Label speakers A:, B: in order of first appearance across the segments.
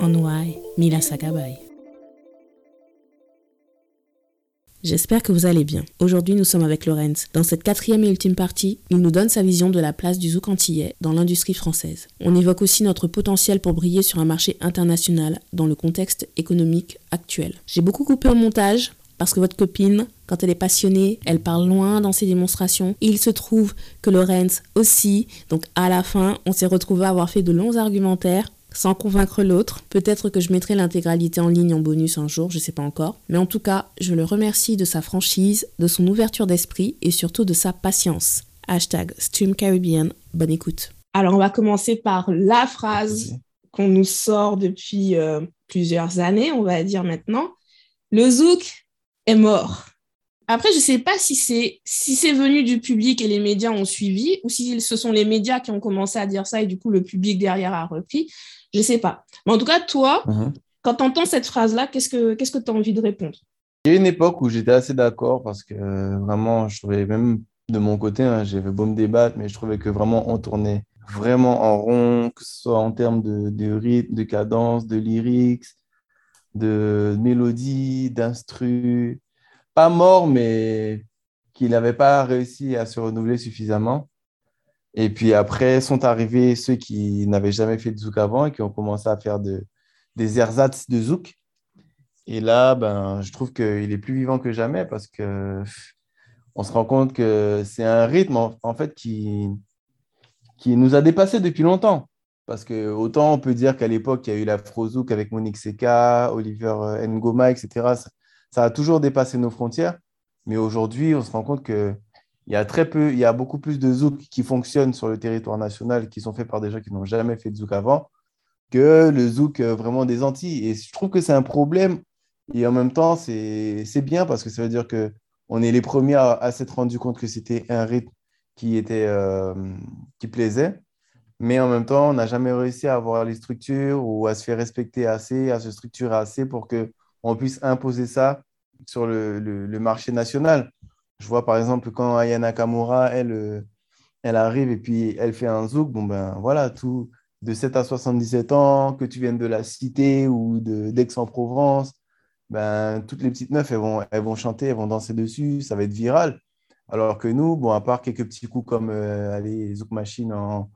A: Onwai Mila Sakabay. J'espère que vous allez bien. Aujourd'hui, nous sommes avec Lorenz. Dans cette quatrième et ultime partie, il nous donne sa vision de la place du zouk antillais dans l'industrie française. On évoque aussi notre potentiel pour briller sur un marché international dans le contexte économique actuel. J'ai beaucoup coupé au montage parce que votre copine, quand elle est passionnée, elle parle loin dans ses démonstrations. il se trouve que Lorenz aussi. Donc à la fin, on s'est retrouvé à avoir fait de longs argumentaires sans convaincre l'autre. Peut-être que je mettrai l'intégralité en ligne en bonus un jour, je sais pas encore. Mais en tout cas, je le remercie de sa franchise, de son ouverture d'esprit et surtout de sa patience. Hashtag Stream Caribbean, bonne écoute. Alors on va commencer par la phrase qu'on nous sort depuis euh, plusieurs années, on va dire maintenant. Le zouk est mort. Après, je ne sais pas si c'est si c'est venu du public et les médias ont suivi, ou si ce sont les médias qui ont commencé à dire ça et du coup le public derrière a repris. Je ne sais pas. Mais en tout cas, toi, mhm. quand tu entends cette phrase-là, qu'est-ce que tu as envie de répondre?
B: Il y a une époque où j'étais assez d'accord parce que euh, vraiment, je trouvais même de mon côté, hein, j'avais beau me débattre, mais je trouvais que vraiment on tournait vraiment en rond, que ce soit en termes de, de rythme, de cadence, de lyrics, de mélodie, d'instru. Pas mort, mais qu'il n'avait pas réussi à se renouveler suffisamment. Et puis après sont arrivés ceux qui n'avaient jamais fait de zouk avant et qui ont commencé à faire de, des ersatz de zouk. Et là, ben, je trouve qu'il est plus vivant que jamais parce que on se rend compte que c'est un rythme en, fait qui, qui nous a dépassé depuis longtemps. Parce que autant on peut dire qu'à l'époque, il y a eu l'afro-zouk avec Monique Seka, Oliver Ngoma, etc. ça, a toujours dépassé nos frontières. Mais aujourd'hui, on se rend compte que il y a très peu, il y a beaucoup plus de zouk qui fonctionnent sur le territoire national, qui sont faits par des gens qui n'ont jamais fait de zouk avant, que le zouk euh, vraiment des Antilles. Et je trouve que c'est un problème. Et en même temps, c'est bien parce que ça veut dire qu'on est les premiers à, s'être rendu compte que c'était un rythme qui, était, euh, qui plaisait. Mais en même temps, on n'a jamais réussi à avoir les structures ou à se faire respecter assez, à se structurer assez pour qu'on puisse imposer ça sur le, le marché national. Je vois par exemple quand Ayana Kamura, elle, euh, elle arrive et puis elle fait un zouk, bon ben voilà, tout de 7 à 77 ans, que tu viennes de la cité ou d'Aix-en-Provence, ben, toutes les petites meufs, elles vont, elles vont chanter, elles vont danser dessus, ça va être viral. Alors que nous, bon, à part quelques petits coups comme euh, allez, Zouk Machine en,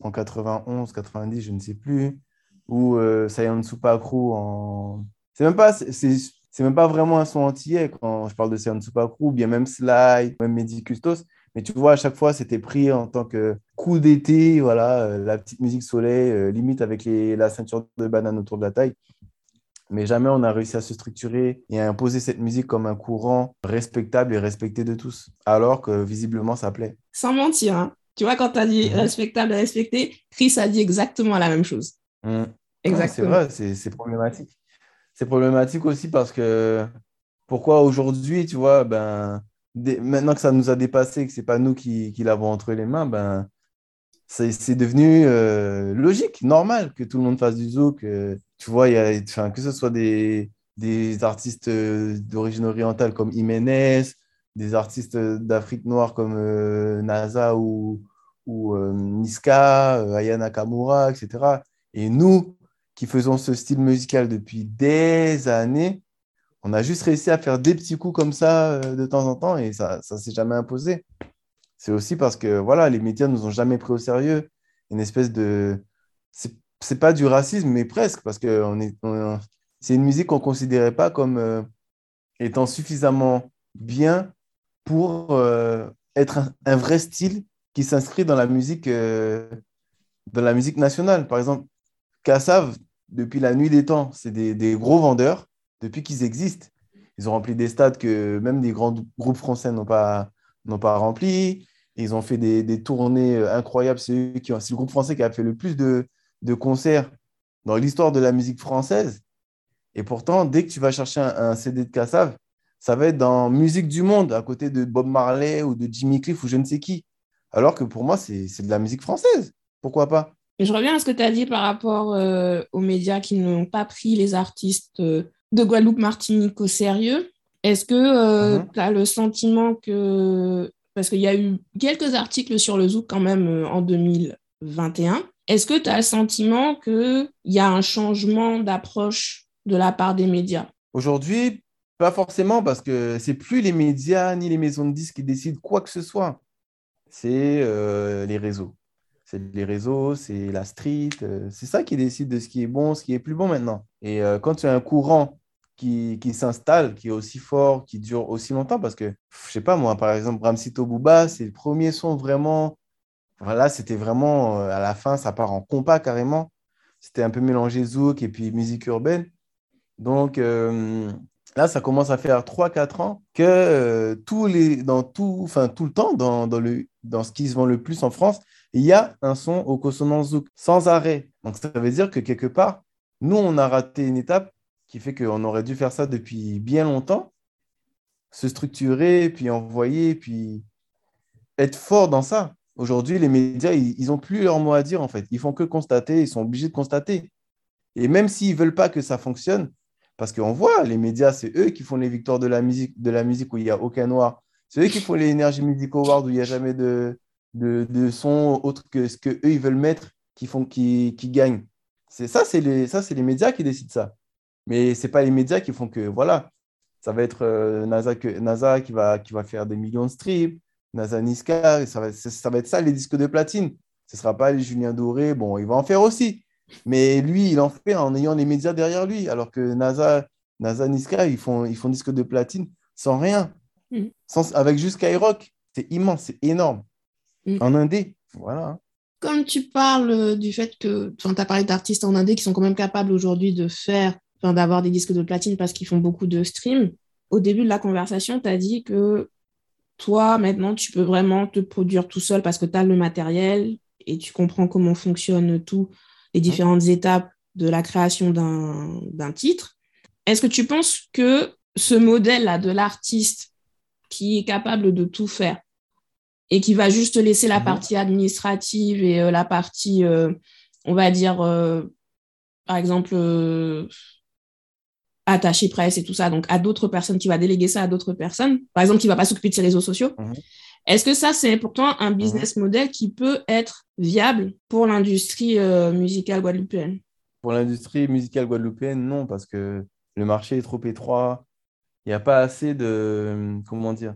B: en 91, 90, je ne sais plus, ou euh, Sayan Supakru en. C'est même pas c'est même pas vraiment un son antillais quand je parle de Sean Supakru, ou bien même Sly, même Mehdi Custos. Mais tu vois, à chaque fois, c'était pris en tant que coup d'été, voilà, euh, la petite musique soleil, euh, limite avec les, la ceinture de banane autour de la taille. Mais jamais on a réussi à se structurer et à imposer cette musique comme un courant respectable et respecté de tous, alors que visiblement ça plaît.
A: Sans mentir, hein. tu vois, quand tu as dit mhm. respectable et respecté, Chris a dit exactement la même chose.
B: Mhm. Exactement. c'est vrai, c'est problématique c'est problématique aussi parce que pourquoi aujourd'hui, tu vois, ben, maintenant que ça nous a dépassé, que ce n'est pas nous qui, qui l'avons entre les mains, ben, c'est devenu euh, logique, normal que tout le monde fasse du zouk. tu vois, y a, que ce soit des, des artistes euh, d'origine orientale comme Jiménez, des artistes d'Afrique noire comme euh, NASA ou, ou Niska, Ayana Kamura, etc. Et nous, qui faisons ce style musical depuis des années, on a juste réussi à faire des petits coups comme ça euh, de temps en temps et ça ne s'est jamais imposé. C'est aussi parce que voilà, les médias nous ont jamais pris au sérieux. Une espèce de. C'est pas du racisme, mais presque, parce que on est, c'est une musique qu'on ne considérait pas comme euh, étant suffisamment bien pour euh, être un, vrai style qui s'inscrit dans la musique dans la musique nationale. Par exemple, Kassav, depuis la nuit des temps, c'est des, gros vendeurs depuis qu'ils existent. Ils ont rempli des stades que même des grands groupes français n'ont pas, n'ont pas remplis. Ils ont fait des, tournées euh, incroyables. C'est, le groupe français qui a fait le plus de, concerts dans l'histoire de la musique française. Et pourtant, dès que tu vas chercher un, CD de Kassav, ça va être dans musique du monde, à côté de Bob Marley ou de Jimmy Cliff ou je ne sais qui. Alors que pour moi, c'est de la musique française. Pourquoi pas?
C: Je reviens à ce que tu as dit par rapport euh, aux médias qui n'ont pas pris les artistes euh, de Guadeloupe, Martinique au sérieux. Est-ce que euh, mhm. tu as le sentiment que. Parce qu'il y a eu quelques articles sur le Zouk quand même en 2021. Est-ce que tu as le sentiment qu'il y a un changement d'approche de la part des médias?
B: Aujourd'hui, pas forcément, parce que c'est plus les médias ni les maisons de disques qui décident quoi que ce soit. C'est les réseaux. C'est les réseaux, c'est la street. Euh, c'est ça qui décide de ce qui est bon, ce qui est plus bon maintenant. Et euh, quand tu as un courant qui, qui s'installe, qui est aussi fort, qui dure aussi longtemps, parce que, je sais pas moi, par exemple, Bramsito Booba, c'est le premier son vraiment. Voilà, c'était vraiment, à la fin, ça part en compas carrément. C'était un peu mélangé zouk et puis musique urbaine. Donc, Là, ça commence à faire 3-4 ans que euh, tous les, dans tout, enfin, tout le temps, dans, le, dans ce qui se vend le plus en France, il y a un son au consonance zouk, sans arrêt. Donc, ça veut dire que quelque part, nous, on a raté une étape qui fait qu'on aurait dû faire ça depuis bien longtemps, se structurer, puis envoyer, puis être fort dans ça. Aujourd'hui, les médias, ils n'ont plus leur mot à dire, en fait. Ils font que constater, ils sont obligés de constater. Et même s'ils ne veulent pas que ça fonctionne, parce qu'on voit, les médias, c'est eux qui font les victoires de la musique, de la musique où il n'y a aucun noir. C'est eux qui font les Energy Music Awards où il n'y a jamais de, de, son autre que ce qu'eux, ils veulent mettre qui, font, qui, qui gagnent. C'est ça, c'est les, ça, c'est les médias qui décident ça. Mais ce n'est pas les médias qui font que, voilà, ça va être euh, NASA qui, va, qui va faire des millions de streams, NASA Niska, ça va, ça va être ça, les disques de platine. Ce ne sera pas les Julien Doré, bon, il va en faire aussi. Mais lui, il en fait en ayant les médias derrière lui, alors que NASA, NASA Niska, ils font, ils font disque de platine sans rien. Mm. Sans, avec juste Skyrock. C'est immense, c'est énorme. Mm. En indé, voilà.
C: Comme tu parles du fait que tu as parlé d'artistes en indé qui sont quand même capables aujourd'hui de faire, d'avoir des disques de platine parce qu'ils font beaucoup de streams. Au début de la conversation, tu as dit que toi, maintenant, tu peux vraiment te produire tout seul parce que tu as le matériel et tu comprends comment fonctionne tout les mmh. différentes étapes de la création d'un titre. Est-ce que tu penses que ce modèle-là de l'artiste qui est capable de tout faire et qui va juste laisser la mmh. partie administrative et euh, la partie, euh, on va dire, euh, par exemple, attaché presse et tout ça, donc à d'autres personnes, qui va déléguer ça à d'autres personnes, par exemple, qui ne va pas s'occuper de ses réseaux sociaux, mmh. Est-ce que ça, c'est pourtant un mhm. business model qui peut être viable pour l'industrie euh, musicale guadeloupéenne?
B: Pour l'industrie musicale guadeloupéenne, non, parce que le marché est trop étroit. Il n'y a pas assez de. Comment dire?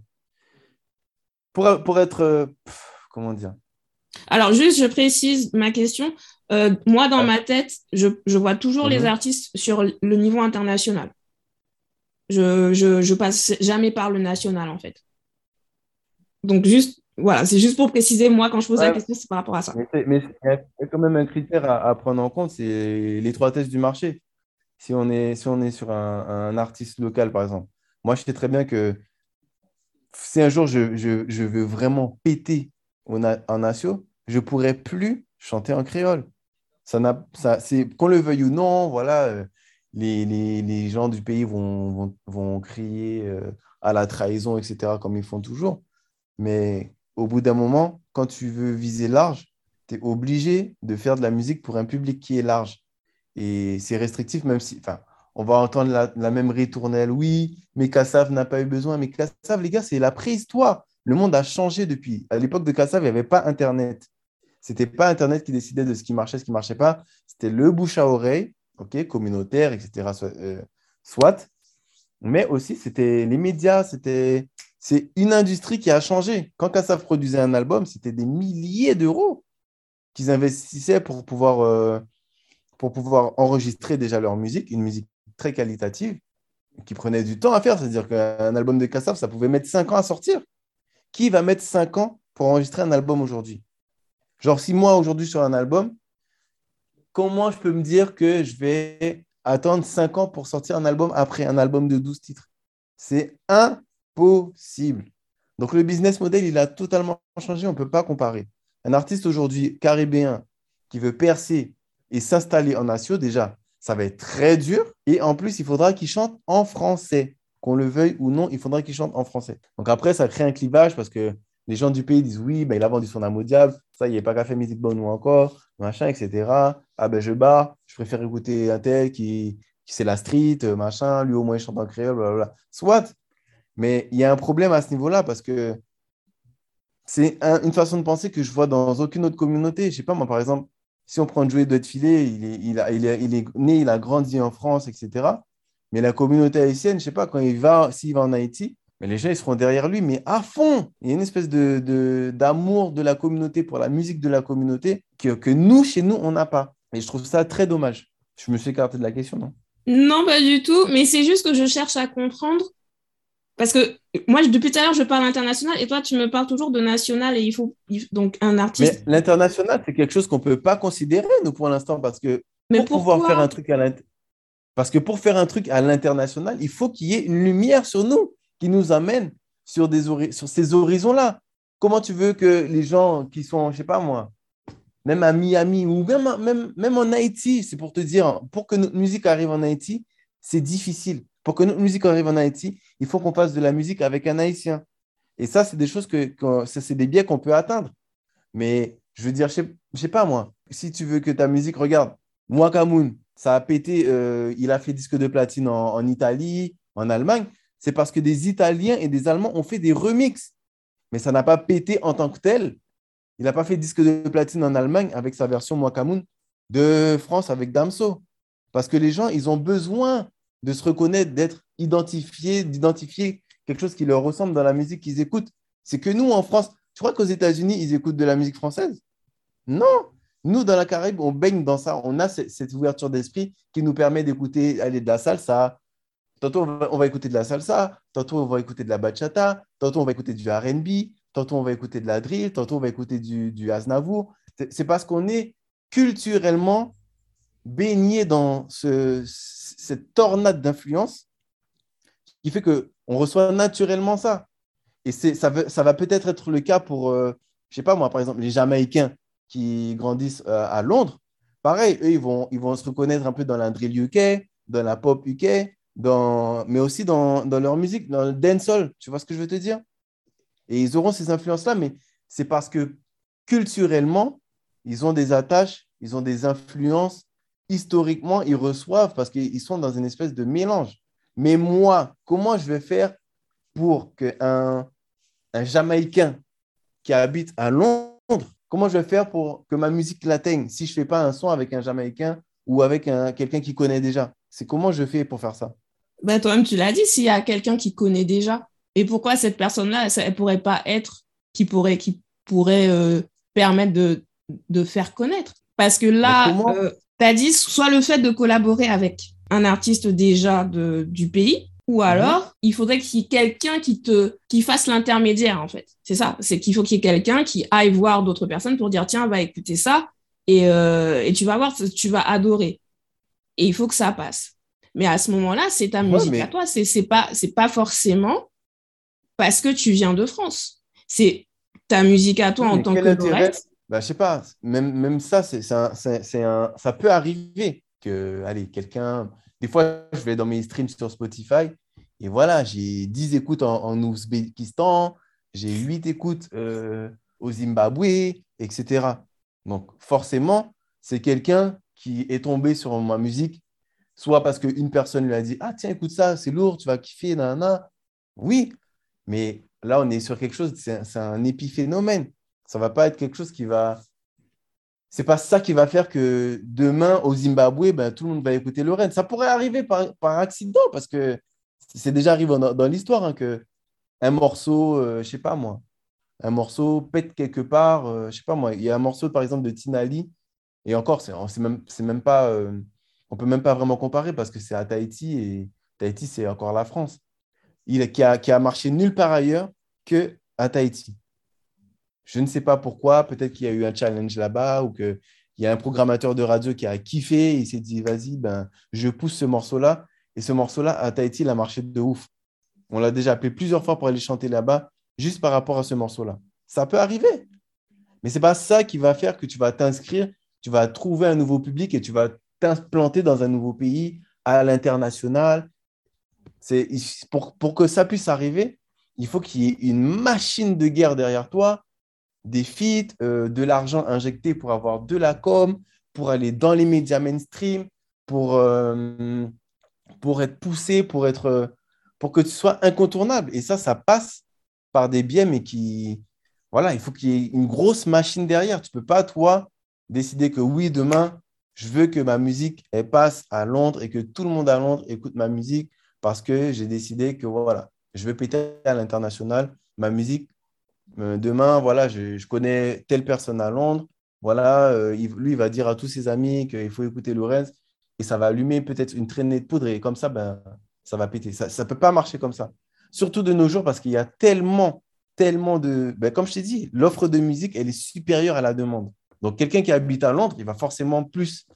B: Pour, pour être. Euh, comment dire?
C: Alors, juste, je précise ma question. Euh, moi, dans ma tête, je, vois toujours les mhm. artistes sur le niveau international. Je, je, je, passe jamais par le national, en fait. Donc, juste, voilà, c'est juste pour préciser, moi, quand je pose la question, c'est par rapport à ça.
B: Mais il y a quand même un critère à, prendre en compte, c'est l'étroitesse du marché. Si on est, si on est sur un, artiste local, par exemple, moi, je sais très bien que si un jour je, je, veux vraiment péter en, en nation, je ne pourrais plus chanter en créole. Ça ça, qu'on le veuille ou non, voilà, euh, les, les, les, gens du pays vont, vont, vont crier euh, à la trahison, etc., comme ils font toujours. Mais au bout d'un moment, quand tu veux viser large, tu es obligé de faire de la musique pour un public qui est large. Et c'est restrictif, même si, enfin, on va entendre la, même ritournelle. Oui, mais Kassav n'a pas eu besoin. Mais Kassav, les gars, c'est la préhistoire. Le monde a changé depuis. À l'époque de Kassav, il n'y avait pas Internet. Ce n'était pas Internet qui décidait de ce qui marchait, ce qui ne marchait pas. C'était le bouche à oreille, ok, communautaire, etc. Euh, soit. Mais aussi, c'était les médias, c'était c'est une industrie qui a changé. Quand Kassav produisait un album, c'était des milliers d'euros qu'ils investissaient pour pouvoir, euh, pour pouvoir enregistrer déjà leur musique, une musique très qualitative, qui prenait du temps à faire. C'est-à-dire qu'un album de Kassav, ça pouvait mettre 5 ans à sortir. Qui va mettre 5 ans pour enregistrer un album aujourd'hui? Genre, si moi, aujourd'hui, sur un album, comment je peux me dire que je vais attendre 5 ans pour sortir un album après un album de 12 titres? C'est un possible. Donc le business model, il a totalement changé, on ne peut pas comparer. Un artiste aujourd'hui caribéen qui veut percer et s'installer en nation, déjà, ça va être très dur. Et en plus, il faudra qu'ils chantent en français. Qu'on le veuille ou non, il faudra qu'ils chantent en français. Donc après, ça crée un clivage parce que les gens du pays disent oui, ben, il a vendu son âme au diable, ça, il a pas qu'à faire musique bonne ou encore, machin, etc. Ah ben je bats, je préfère écouter un tel qui, qui c'est la street, machin, lui au moins il chante en créole, blablabla. Soit, mais il y a un problème à ce niveau-là parce que c'est une façon de penser que je vois dans aucune autre communauté. Je sais pas, moi, par exemple, si on prend Joey de Filet, il il est né, il a grandi en France, etc. Mais la communauté haïtienne, je sais pas, quand il va, s'il va en Haïti, mais les gens, ils seront derrière lui, mais à fond. Il y a une espèce de, d'amour de, la communauté pour la musique de la communauté que, que nous, chez nous, on n'a pas. Et je trouve ça très dommage. Je me suis écarté de la question, non?
C: Non, pas du tout. Mais c'est juste que je cherche à comprendre parce que moi, depuis tout à l'heure, je parle international et toi, tu me parles toujours de national et il faut donc un artiste.
B: Mais l'international, c'est quelque chose qu'on ne peut pas considérer, nous, pour l'instant, parce que pour pouvoir faire un truc à parce que pour faire un truc à l'international, il faut qu'il y ait une lumière sur nous qui nous amène sur, des sur ces horizons-là. Comment tu veux que les gens qui sont, je sais pas moi, même à Miami ou même, même, même en Haïti, c'est pour te dire, pour que notre musique arrive en Haïti, c'est difficile. Pour que notre musique arrive en Haïti, il faut qu'on fasse de la musique avec un Haïtien. Et ça, c'est des choses que, c'est des biais qu'on peut atteindre. Mais je veux dire, je ne sais, pas moi, si tu veux que ta musique, regarde, moi, Kamoun, ça a pété, euh, il a fait disque de platine en, Italie, en Allemagne, c'est parce que des Italiens et des Allemands ont fait des remixes. Mais ça n'a pas pété en tant que tel. Il n'a pas fait disque de platine en Allemagne avec sa version Moi Kamoun de France avec Damso. Parce que les gens, ils ont besoin de se reconnaître, d'être identifiés, d'identifier quelque chose qui leur ressemble dans la musique qu'ils écoutent. C'est que nous, en France, tu crois qu'aux États-Unis, ils écoutent de la musique française? Non. Nous, dans la Caraïbe, on baigne dans ça. On a cette ouverture d'esprit qui nous permet d'écouter aller de la salsa. Tantôt, on va, écouter de la salsa. Tantôt, on va écouter de la bachata. Tantôt, on va écouter du R&B. Tantôt, on va écouter de la drill. Tantôt, on va écouter du, du Aznavour. C'est parce qu'on est culturellement baigné dans ce, cette tornade d'influence qui fait qu'on reçoit naturellement ça. Et ça, ça va peut-être être le cas pour, euh, je sais pas moi, par exemple, les Jamaïcains qui grandissent euh, à Londres. Pareil, eux, ils vont, ils vont se reconnaître un peu dans la drill UK, dans la pop UK, dans, mais aussi dans, dans leur musique, dans le dancehall. Tu vois ce que je veux te dire? Et ils auront ces influences-là, mais c'est parce que culturellement, ils ont des attaches, ils ont des influences historiquement, ils reçoivent parce qu'ils sont dans une espèce de mélange. Mais moi, comment je vais faire pour qu'un un Jamaïcain qui habite à Londres, comment je vais faire pour que ma musique l'atteigne si je ne fais pas un son avec un Jamaïcain ou avec quelqu'un qui connaît déjà? C'est comment je fais pour faire ça?
C: Ben, Toi-même, tu l'as dit, s'il y a quelqu'un qui connaît déjà. Et pourquoi cette personne-là, elle ne pourrait pas être qui pourrait, qui pourrait euh, permettre de, de faire connaître? Parce que là, as dit soit le fait de collaborer avec un artiste déjà de, du pays, ou mhm. alors il faudrait qu'il y ait quelqu'un qui te qui fasse l'intermédiaire en fait. C'est ça, c'est qu'il faut qu'il y ait quelqu'un qui aille voir d'autres personnes pour dire tiens va écouter ça et, euh, et tu vas voir tu vas adorer. Et il faut que ça passe. Mais à ce moment-là, c'est ta musique à toi, c'est c'est pas c'est pas forcément parce que tu viens de France. C'est ta musique à toi en tant que
B: bah, je sais pas, même, même ça, c'est un, ça peut arriver que, allez, quelqu'un, des fois, je vais dans mes streams sur Spotify et voilà, j'ai 10 écoutes en, Ouzbékistan, j'ai 8 écoutes euh, au Zimbabwe, etc. Donc, forcément, c'est quelqu'un qui est tombé sur ma musique, soit parce qu'une personne lui a dit Ah, tiens, écoute ça, c'est lourd, tu vas kiffer, nanana. Oui, mais là, on est sur quelque chose, c'est un épiphénomène. Ça va pas être quelque chose qui va. C'est pas ça qui va faire que demain au Zimbabwe, ben, tout le monde va écouter Lorraine. Ça pourrait arriver par, accident parce que c'est déjà arrivé dans, l'histoire hein, que un morceau, je euh, je sais pas moi, un morceau pète quelque part. je euh, je sais pas moi, il y a un morceau par exemple de Tinali et encore, c'est même, même pas, euh, on peut même pas vraiment comparer parce que c'est à Tahiti et Tahiti c'est encore la France. Il qui a, qui a marché nulle part ailleurs que à Tahiti. Je ne sais pas pourquoi. Peut-être qu'il y a eu un challenge là-bas ou qu'il y a un programmateur de radio qui a kiffé. Et il s'est dit, vas-y, ben, je pousse ce morceau-là. Et ce morceau-là, à Tahiti, il a marché de ouf. On l'a déjà appelé plusieurs fois pour aller chanter là-bas, juste par rapport à ce morceau-là. Ça peut arriver. Mais ce n'est pas ça qui va faire que tu vas t'inscrire, tu vas trouver un nouveau public et tu vas t'implanter dans un nouveau pays à l'international. Pour que ça puisse arriver, il faut qu'il y ait une machine de guerre derrière toi, des feats, euh, de l'argent injecté pour avoir de la com, pour aller dans les médias mainstream, pour, euh, être poussé, pour, être, pour que tu sois incontournable. Et ça, ça passe par des biais, mais qui, voilà, il faut qu'il y ait une grosse machine derrière. Tu ne peux pas, toi, décider que oui, demain, je veux que ma musique passe à Londres et que tout le monde à Londres écoute ma musique parce que j'ai décidé que voilà, je veux péter à l'international. Ma musique, euh, demain, voilà, je, connais telle personne à Londres. Voilà, euh, lui, il va dire à tous ses amis qu'il faut écouter Lorenz et ça va allumer peut-être une traînée de poudre et comme ça, ben, ça va péter. Ça ne peut pas marcher comme ça. Surtout de nos jours parce qu'il y a tellement, tellement de... Ben, comme je t'ai dit, l'offre de musique, elle est supérieure à la demande. Donc, quelqu'un qui habite à Londres, il va forcément plus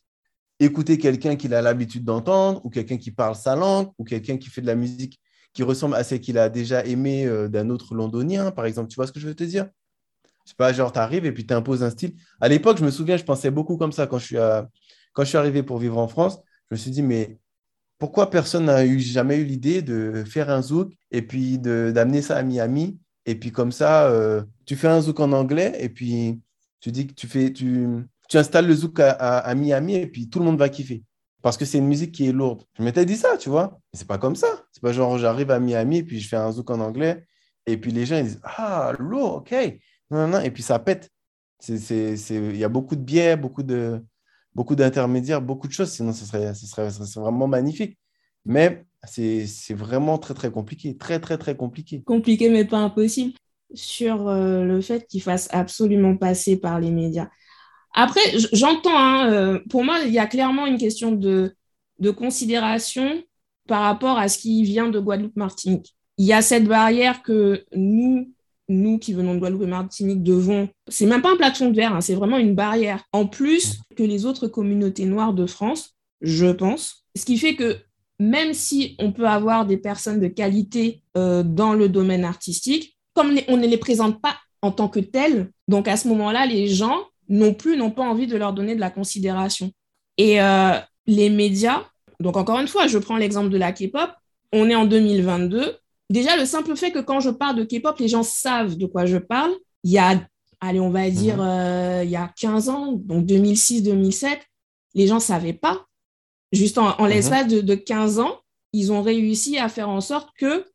B: écouter quelqu'un qu'il a l'habitude d'entendre, ou quelqu'un qui parle sa langue, ou quelqu'un qui fait de la musique qui ressemble à celle qu'il a déjà aimé euh, d'un autre londonien, par exemple. Tu vois ce que je veux te dire? C'est pas genre, tu arrives et puis tu imposes un style. À l'époque, je me souviens, je pensais beaucoup comme ça quand je suis, je suis arrivé pour vivre en France. Je me suis dit, mais pourquoi personne n'a jamais eu l'idée de faire un zouk et puis d'amener ça à Miami? Et puis comme ça, euh, tu fais un zouk en anglais et puis tu dis que tu fais, tu installes le zouk à, Miami et puis tout le monde va kiffer. Parce que c'est une musique qui est lourde. Je m'étais dit ça, tu vois. Mais c'est pas comme ça. C'est pas genre j'arrive à Miami puis je fais un zouk en anglais et puis les gens ils disent Ah, lourd, ok. Non, non, et puis ça pète. Il y a beaucoup de biais, beaucoup de beaucoup d'intermédiaires, beaucoup de choses. Sinon, ce serait, ce serait, ce vraiment magnifique. Mais c'est vraiment très, très compliqué. Très, très, très compliqué.
C: Compliqué, mais pas impossible sur euh, le fait qu'il fasse absolument passer par les médias. Après, j'entends, hein, euh, pour moi, il y a clairement une question de, de considération par rapport à ce qui vient de Guadeloupe-Martinique. Il y a cette barrière que nous, nous qui venons de Guadeloupe Martinique devons. C'est même pas un plafond de verre, hein, c'est vraiment une barrière. En plus que les autres communautés noires de France, je pense. Ce qui fait que même si on peut avoir des personnes de qualité euh, dans le domaine artistique, comme on ne les présente pas en tant que telles, donc à ce moment-là, les gens non plus n'ont pas envie de leur donner de la considération. Et euh, les médias, donc encore une fois, je prends l'exemple de la K-pop, on est en 2022. Déjà, le simple fait que quand je parle de K-pop, les gens savent de quoi je parle. Il y a, allez, on va dire, mhm. euh, il y a 15 ans, donc 2006-2007, les gens ne savaient pas. Juste en, mhm. l'espace de, de 15 ans, ils ont réussi à faire en sorte que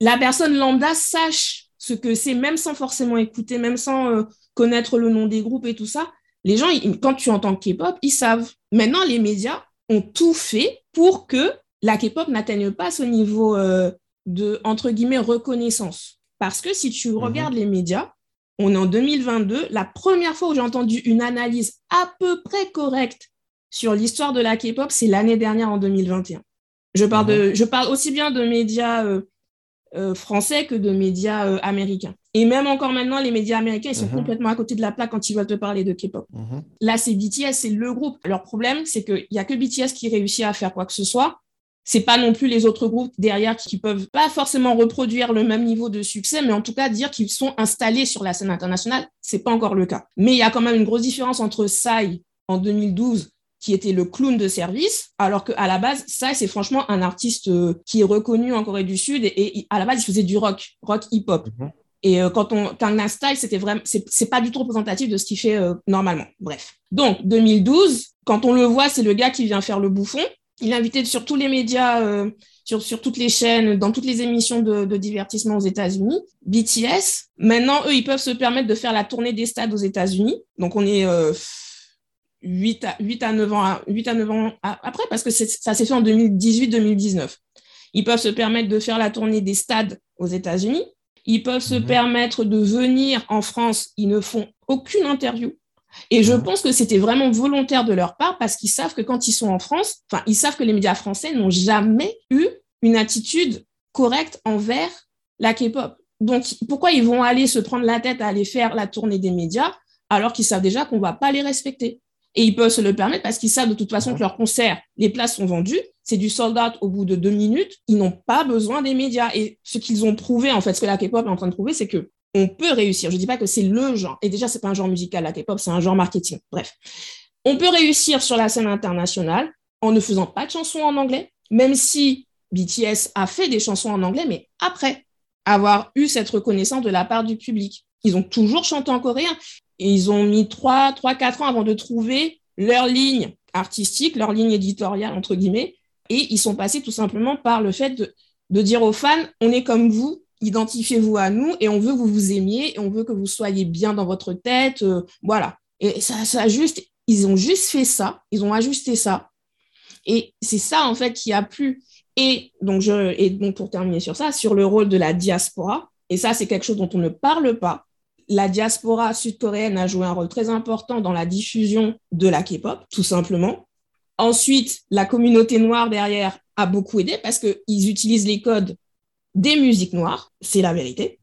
C: la personne lambda sache ce que c'est, même sans forcément écouter, même sans euh, connaître le nom des groupes et tout ça. Les gens, quand tu entends K-pop, ils savent. Maintenant, les médias ont tout fait pour que la K-pop n'atteigne pas ce niveau euh, de, entre guillemets, reconnaissance. Parce que si tu mhm. regardes les médias, on est en 2022, la première fois où j'ai entendu une analyse à peu près correcte sur l'histoire de la K-pop, c'est l'année dernière en 2021. Je parle, de, mhm. je parle aussi bien de médias euh, euh, français que de médias euh, américains. Et même encore maintenant, les médias américains, ils sont mhm. complètement à côté de la plaque quand ils veulent te parler de K-pop. Mhm. Là, c'est BTS, c'est le groupe. Leur problème, c'est qu'il n'y a que BTS qui réussit à faire quoi que ce soit. C'est pas non plus les autres groupes derrière qui peuvent pas forcément reproduire le même niveau de succès, mais en tout cas dire qu'ils sont installés sur la scène internationale, c'est pas encore le cas. Mais il y a quand même une grosse différence entre Psy en 2012 qui était le clown de service, alors qu'à la base, ça, c'est franchement un artiste euh, qui est reconnu en Corée du Sud et, à la base, il faisait du rock, rock hip-hop. Mhm. Et euh, quand on, Gangnam Style, c'était vraiment, c'est pas du tout représentatif de ce qu'il fait euh, normalement. Bref. Donc, 2012, quand on le voit, c'est le gars qui vient faire le bouffon. Il est invité sur tous les médias, sur, sur toutes les chaînes, dans toutes les émissions de, de divertissement aux États-Unis. BTS, maintenant, eux, ils peuvent se permettre de faire la tournée des stades aux États-Unis. Donc, on est 8 à, 8 à 9 ans, 8 à 9 ans après, parce que ça s'est fait en 2018-2019. Ils peuvent se permettre de faire la tournée des stades aux États-Unis. Ils peuvent se mhm. permettre de venir en France. Ils ne font aucune interview. Et je mhm. pense que c'était vraiment volontaire de leur part parce qu'ils savent que quand ils sont en France, enfin, ils savent que les médias français n'ont jamais eu une attitude correcte envers la K-pop. Donc, pourquoi ils vont aller se prendre la tête à aller faire la tournée des médias alors qu'ils savent déjà qu'on ne va pas les respecter? Et ils peuvent se le permettre parce qu'ils savent de toute façon que leur concert, les places sont vendues, c'est du sold out au bout de deux minutes. Ils n'ont pas besoin des médias. Et ce qu'ils ont prouvé, en fait, ce que la K-pop est en train de prouver, c'est que on peut réussir. Je ne dis pas que c'est le genre. Et déjà, c'est pas un genre musical, la K-pop, c'est un genre marketing. Bref. On peut réussir sur la scène internationale en ne faisant pas de chansons en anglais, même si BTS a fait des chansons en anglais, mais après avoir eu cette reconnaissance de la part du public. Ils ont toujours chanté en coréen. Ils ont mis 3, 3, 4 ans avant de trouver leur ligne artistique, leur ligne éditoriale, entre guillemets. Et ils sont passés tout simplement par le fait de, de dire aux fans, on est comme vous, identifiez-vous à nous et on veut que vous vous aimiez et on veut que vous soyez bien dans votre tête. Euh, voilà. Et ça, ça juste, ils ont juste fait ça, ils ont ajusté ça. Et c'est ça, en fait, qui a plu. Et donc, je, et donc, pour terminer sur ça, sur le rôle de la diaspora, et ça, c'est quelque chose dont on ne parle pas. La diaspora sud-coréenne a joué un rôle très important dans la diffusion de la K-pop, tout simplement. Ensuite, la communauté noire derrière a beaucoup aidé parce qu'ils utilisent les codes des musiques noires, c'est la vérité.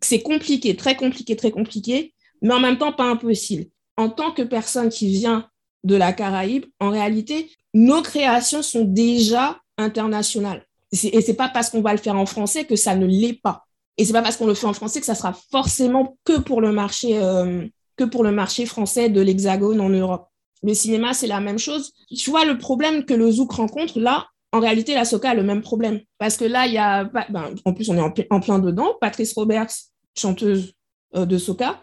C: C'est compliqué, très compliqué, très compliqué, mais en même temps pas impossible. En tant que personne qui vient de la Caraïbe, en réalité, nos créations sont déjà internationales. Et c'est pas parce qu'on va le faire en français que ça ne l'est pas. Et c'est pas parce qu'on le fait en français que ça sera forcément que pour le marché, euh, que pour le marché français de l'Hexagone en Europe. Le cinéma, c'est la même chose. Tu vois, le problème que le Zouk rencontre, là, en réalité, la Soca a le même problème. Parce que là, il y a, ben, en plus, on est en, plein dedans. Patrice Roberts, chanteuse euh, de Soca,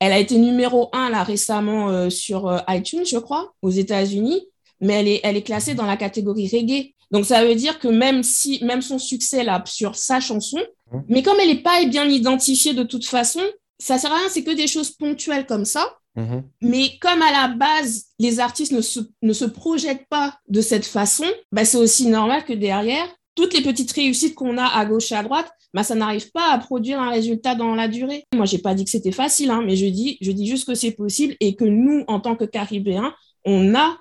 C: elle a été numéro un là récemment euh, sur euh, iTunes, je crois, aux États-Unis, mais elle est, elle est classée dans la catégorie reggae. Donc ça veut dire que même si, même son succès là sur sa chanson. Mais comme elle n'est pas bien identifiée de toute façon, ça sert à rien. C'est que des choses ponctuelles comme ça. Mhm. Mais comme à la base, les artistes ne se, ne se projettent pas de cette façon, bah, c'est aussi normal que derrière, toutes les petites réussites qu'on a à gauche et à droite, bah, ça n'arrive pas à produire un résultat dans la durée. Moi, j'ai pas dit que c'était facile, hein, mais je dis, je dis juste que c'est possible et que nous, en tant que Caribéens, on a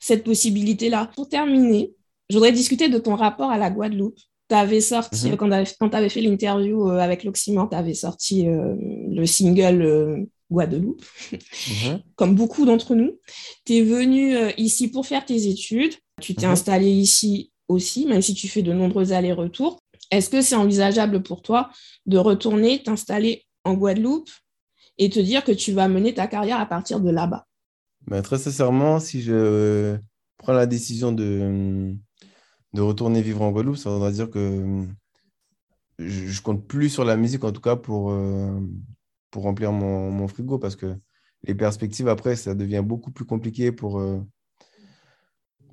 C: cette possibilité-là. Pour terminer, je voudrais discuter de ton rapport à la Guadeloupe. Tu avais sorti, mhm. quand tu avais fait l'interview euh, avec l'Occimant, tu avais sorti euh, le single euh, Guadeloupe, mhm. comme beaucoup d'entre nous. Tu es venu ici pour faire tes études. Tu t'es mhm. installé ici aussi, même si tu fais de nombreux allers-retours. Est-ce que c'est envisageable pour toi de retourner t'installer en Guadeloupe et te dire que tu vas mener ta carrière à partir de là-bas?
B: Ben, Très sincèrement, si je prends la décision de, de retourner vivre en Guadeloupe, ça voudra dire que je, ne compte plus sur la musique, en tout cas pour, euh, pour remplir mon, frigo parce que les perspectives après, ça devient beaucoup plus compliqué pour, euh,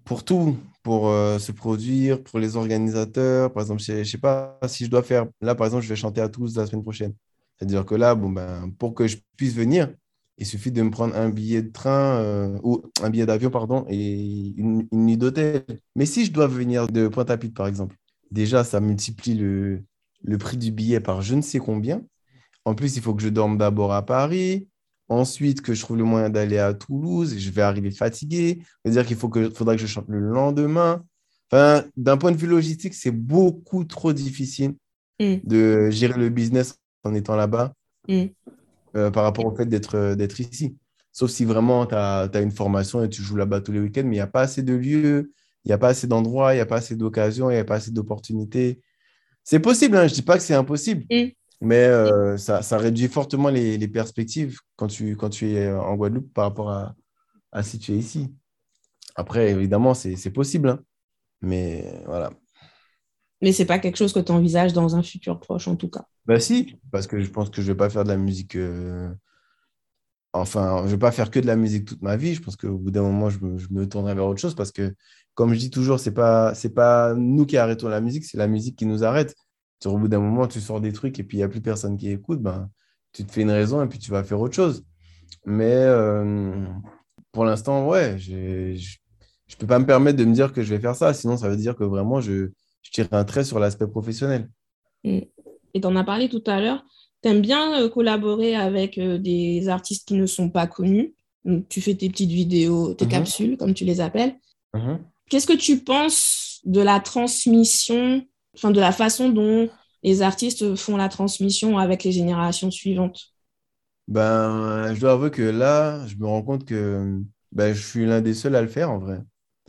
B: pour tout, pour euh, se produire, pour les organisateurs. Par exemple, je ne sais pas si je dois faire, là par exemple, je vais chanter à Toulouse la semaine prochaine. C'est-à-dire que là, bon, ben, pour que je puisse venir, il suffit de me prendre un billet de train euh, ou un billet d'avion, pardon, et une, nuit d'hôtel. Mais si je dois venir de Pointe-à-Pitre, par exemple, déjà, ça multiplie le, le prix du billet par je ne sais combien. En plus, il faut que je dorme d'abord à Paris, ensuite que je trouve le moyen d'aller à Toulouse, et je vais arriver fatigué. C'est-à-dire qu'il faut que, faudra que je chante le lendemain. Enfin, d'un point de vue logistique, c'est beaucoup trop difficile mm. de gérer le business en étant là-bas mm. Euh, par rapport au fait d'être, d'être ici. Sauf si vraiment tu as, une formation et tu joues là-bas tous les week-ends, mais il n'y a pas assez de lieux, il n'y a pas assez d'endroits, il n'y a pas assez d'occasions, il n'y a pas assez d'opportunités. C'est possible, hein, je ne dis pas que c'est impossible. Mais euh, ça, ça, réduit fortement les, les, perspectives quand tu, quand tu es en Guadeloupe par rapport à, à si tu es ici. Après, évidemment, c'est possible. Hein. Mais voilà.
C: Mais ce n'est pas quelque chose que tu envisages dans un futur proche, en tout cas.
B: Bah si, parce que je pense que je vais pas faire de la musique. Euh, enfin, je vais pas faire que de la musique toute ma vie. Je pense qu'au bout d'un moment, je me, tournerai vers autre chose parce que, comme je dis toujours, ce n'est pas, pas nous qui arrêtons la musique, c'est la musique qui nous arrête au bout d'un moment, tu sors des trucs et puis il n'y a plus personne qui écoute, ben, tu te fais une raison et puis tu vas faire autre chose. Mais euh, pour l'instant, ouais, je ne peux pas me permettre de me dire que je vais faire ça. Sinon, ça veut dire que vraiment, je, je tire un trait sur l'aspect professionnel.
C: Et tu en as parlé tout à l'heure. Tu aimes bien euh, collaborer avec euh, des artistes qui ne sont pas connus? tu fais tes petites vidéos, tes mm-hmm. capsules, comme tu les appelles. Mm-hmm. Qu'est-ce que tu penses de la transmission enfin, de la façon dont les artistes font la transmission avec les générations suivantes?
B: Ben, je dois avouer que là, je me rends compte que ben, je suis l'un des seuls à le faire en vrai.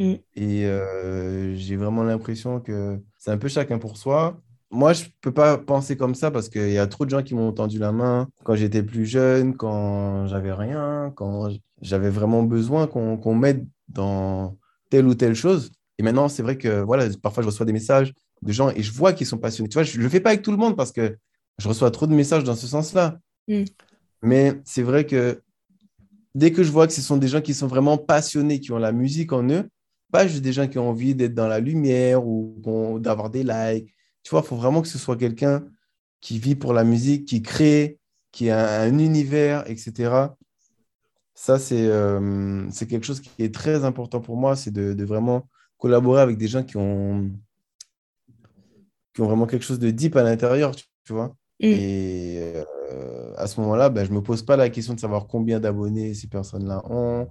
B: Mm. Et euh, j'ai vraiment l'impression que c'est un peu chacun pour soi. moi, je peux pas penser comme ça parce qu'il y a trop de gens qui m'ont tendu la main quand j'étais plus jeune, quand j'avais rien, quand j'avais vraiment besoin qu'on m'aide dans telle ou telle chose. Et maintenant, c'est vrai que voilà, parfois je reçois des messages de gens et je vois qu'ils sont passionnés. Tu vois, je ne le fais pas avec tout le monde parce que je reçois trop de messages dans ce sens-là. Mm. Mais c'est vrai que dès que je vois que ce sont des gens qui sont vraiment passionnés, qui ont la musique en eux, pas juste des gens qui ont envie d'être dans la lumière ou d'avoir des likes. Tu vois, il faut vraiment que ce soit quelqu'un qui vit pour la musique, qui crée, qui a un univers, etc. Ça, euh, c'est quelque chose qui est très important pour moi, c'est de, vraiment collaborer avec des gens qui ont, qui ont vraiment quelque chose de deep à l'intérieur, tu, vois. Mm. Et euh, à ce moment-là, ben, je ne me pose pas la question de savoir combien d'abonnés ces personnes-là ont,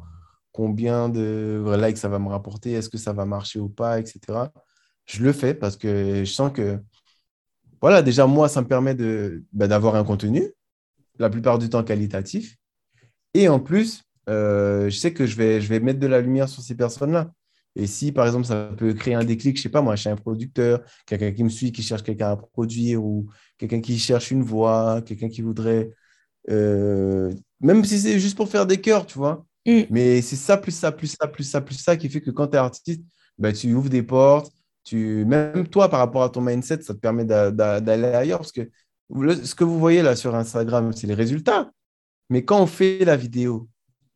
B: combien de likes ça va me rapporter, est-ce que ça va marcher ou pas, etc. Je le fais parce que je sens que, voilà, déjà, moi, ça me permet ben, d'avoir un contenu, la plupart du temps qualitatif. Et en plus, euh, je sais que je vais, je vais mettre de la lumière sur ces personnes-là. Et si, par exemple, ça peut créer un déclic, je sais pas, moi, je suis un producteur, quelqu'un qui me suit, qui cherche quelqu'un à produire, ou quelqu'un qui cherche une voix, quelqu'un qui voudrait, euh, même si c'est juste pour faire des cœurs, tu vois, Mm. Mais c'est ça, plus ça, plus ça, plus ça, plus ça qui fait que quand tu es artiste, bah, tu ouvres des portes. Tu... Même toi, par rapport à ton mindset, ça te permet d'aller ailleurs. Parce que ce que vous voyez là sur Instagram, c'est les résultats. Mais quand on fait la vidéo,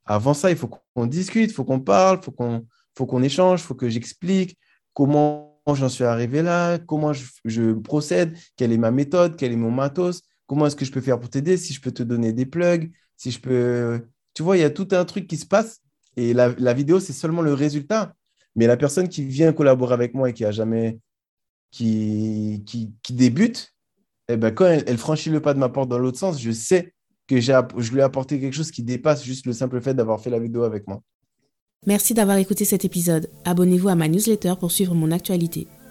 B: avant ça, il faut qu'on discute, il faut qu'on parle, il faut qu'on échange, il faut que j'explique comment j'en suis arrivé là, comment je, je, procède, quelle est ma méthode, quel est mon matos, comment est-ce que je peux faire pour t'aider, si je peux te donner des plugs, si je peux tu vois, il y a tout un truc qui se passe et la, vidéo, c'est seulement le résultat. Mais la personne qui vient collaborer avec moi et qui a jamais, qui, qui, débute, eh ben, quand elle, franchit le pas de ma porte dans l'autre sens, je sais que je lui ai apporté quelque chose qui dépasse juste le simple fait d'avoir fait la vidéo avec moi.
A: Merci d'avoir écouté cet épisode. Abonnez-vous à ma newsletter pour suivre mon actualité.